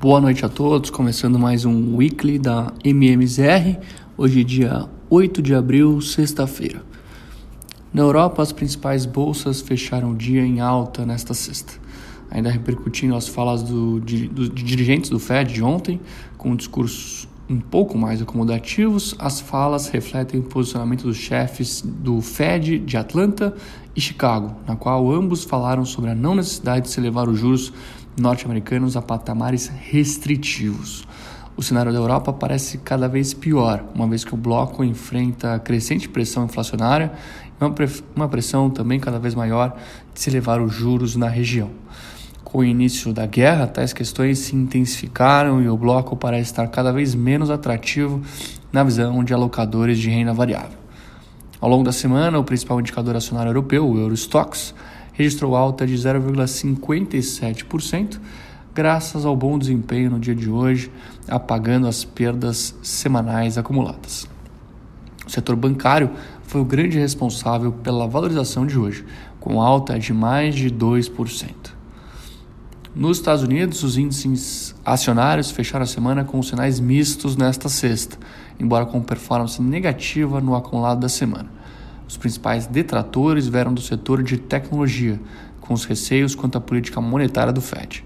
Boa noite a todos, começando mais um weekly da MMZR, hoje dia 8 de abril, sexta-feira. Na Europa, as principais bolsas fecharam o dia em alta nesta sexta, ainda repercutindo as falas do, de, do, de dirigentes do Fed de ontem, com discursos um pouco mais acomodativos, as falas refletem o posicionamento dos chefes do Fed de Atlanta e Chicago, na qual ambos falaram sobre a não necessidade de se elevar os juros norte-americanos a patamares restritivos. O cenário da Europa parece cada vez pior, uma vez que o bloco enfrenta crescente pressão inflacionária e uma pressão também cada vez maior de se elevar os juros na região. Com o início da guerra, tais questões se intensificaram e o bloco parece estar cada vez menos atrativo na visão de alocadores de renda variável. Ao longo da semana, o principal indicador acionário europeu, o Eurostox, registrou alta de 0,57%, graças ao bom desempenho no dia de hoje, apagando as perdas semanais acumuladas. O setor bancário foi o grande responsável pela valorização de hoje, com alta de mais de 2%. Nos Estados Unidos, os índices acionários fecharam a semana com sinais mistos nesta sexta, embora com performance negativa no acumulado da semana. Os principais detratores vieram do setor de tecnologia, com os receios quanto à política monetária do Fed.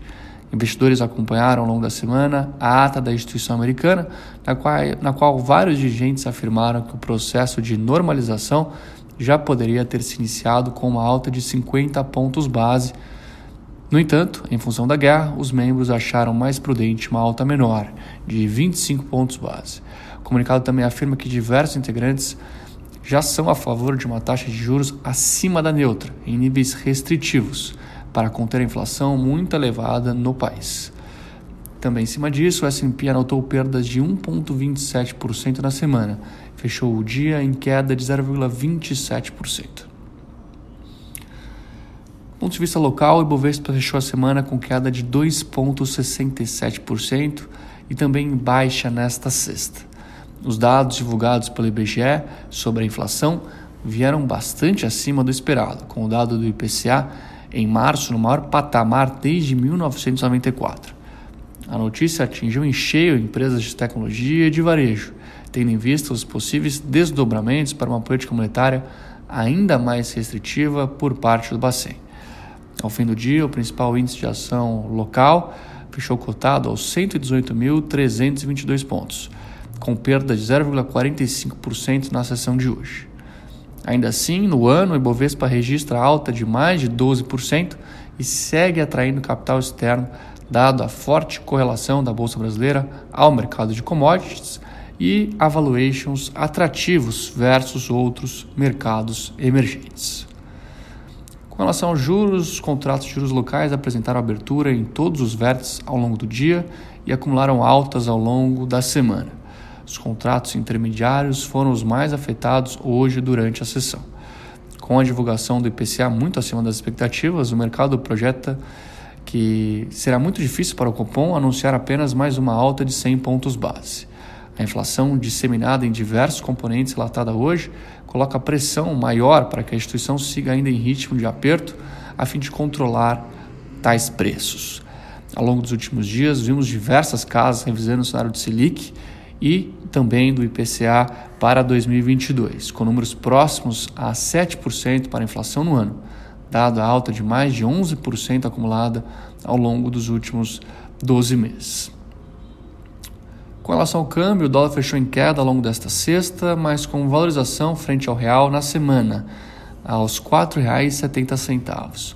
Investidores acompanharam ao longo da semana a ata da instituição americana, na qual, na qual vários dirigentes afirmaram que o processo de normalização já poderia ter se iniciado com uma alta de 50 pontos base. No entanto, em função da guerra, os membros acharam mais prudente uma alta menor, de 25 pontos base. O comunicado também afirma que diversos integrantes já são a favor de uma taxa de juros acima da neutra, em níveis restritivos, para conter a inflação muito elevada no país. Também em cima disso, o S&P anotou perdas de 1,27% na semana, fechou o dia em queda de 0,27%. Do ponto de vista local, o Ibovespa fechou a semana com queda de 2,67% e também em baixa nesta sexta. Os dados divulgados pelo IBGE sobre a inflação vieram bastante acima do esperado, com o dado do IPCA em março no maior patamar desde 1994. A notícia atingiu em cheio empresas de tecnologia e de varejo, tendo em vista os possíveis desdobramentos para uma política monetária ainda mais restritiva por parte do Bacen. Ao fim do dia, o principal índice de ação local fechou cotado aos 118.322 pontos com perda de 0,45% na sessão de hoje. Ainda assim, no ano, o Ibovespa registra alta de mais de 12% e segue atraindo capital externo, dado a forte correlação da Bolsa Brasileira ao mercado de commodities e a valuations atrativos versus outros mercados emergentes. Com relação aos juros, os contratos de juros locais apresentaram abertura em todos os vértices ao longo do dia e acumularam altas ao longo da semana. Os contratos intermediários foram os mais afetados hoje durante a sessão. Com a divulgação do IPCA muito acima das expectativas, o mercado projeta que será muito difícil para o Copom anunciar apenas mais uma alta de 100 pontos base. A inflação disseminada em diversos componentes relatada hoje coloca pressão maior para que a instituição siga ainda em ritmo de aperto a fim de controlar tais preços. Ao longo dos últimos dias, vimos diversas casas revisando o cenário de Selic e também do IPCA para 2022, com números próximos a 7% para a inflação no ano, dado a alta de mais de 11% acumulada ao longo dos últimos 12 meses. Com relação ao câmbio, o dólar fechou em queda ao longo desta sexta, mas com valorização frente ao real na semana, aos R$ 4,70.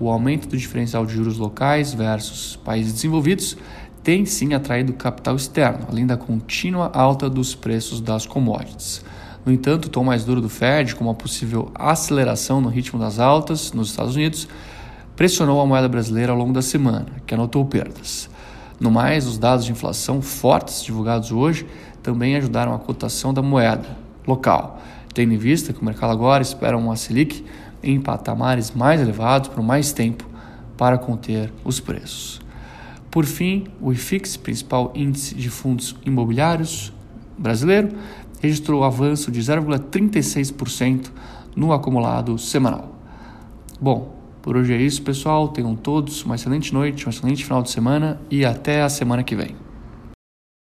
O aumento do diferencial de juros locais versus países desenvolvidos tem sim atraído capital externo, além da contínua alta dos preços das commodities. No entanto, o tom mais duro do Fed, com uma possível aceleração no ritmo das altas nos Estados Unidos, pressionou a moeda brasileira ao longo da semana, que anotou perdas. No mais, os dados de inflação fortes divulgados hoje também ajudaram a cotação da moeda local, tendo em vista que o mercado agora espera uma Selic em patamares mais elevados por mais tempo para conter os preços. Por fim, o IFIX, principal índice de fundos imobiliários brasileiro, registrou avanço de 0,36% no acumulado semanal. Bom, Por hoje é isso, pessoal. Tenham todos uma excelente noite, um excelente final de semana e até a semana que vem.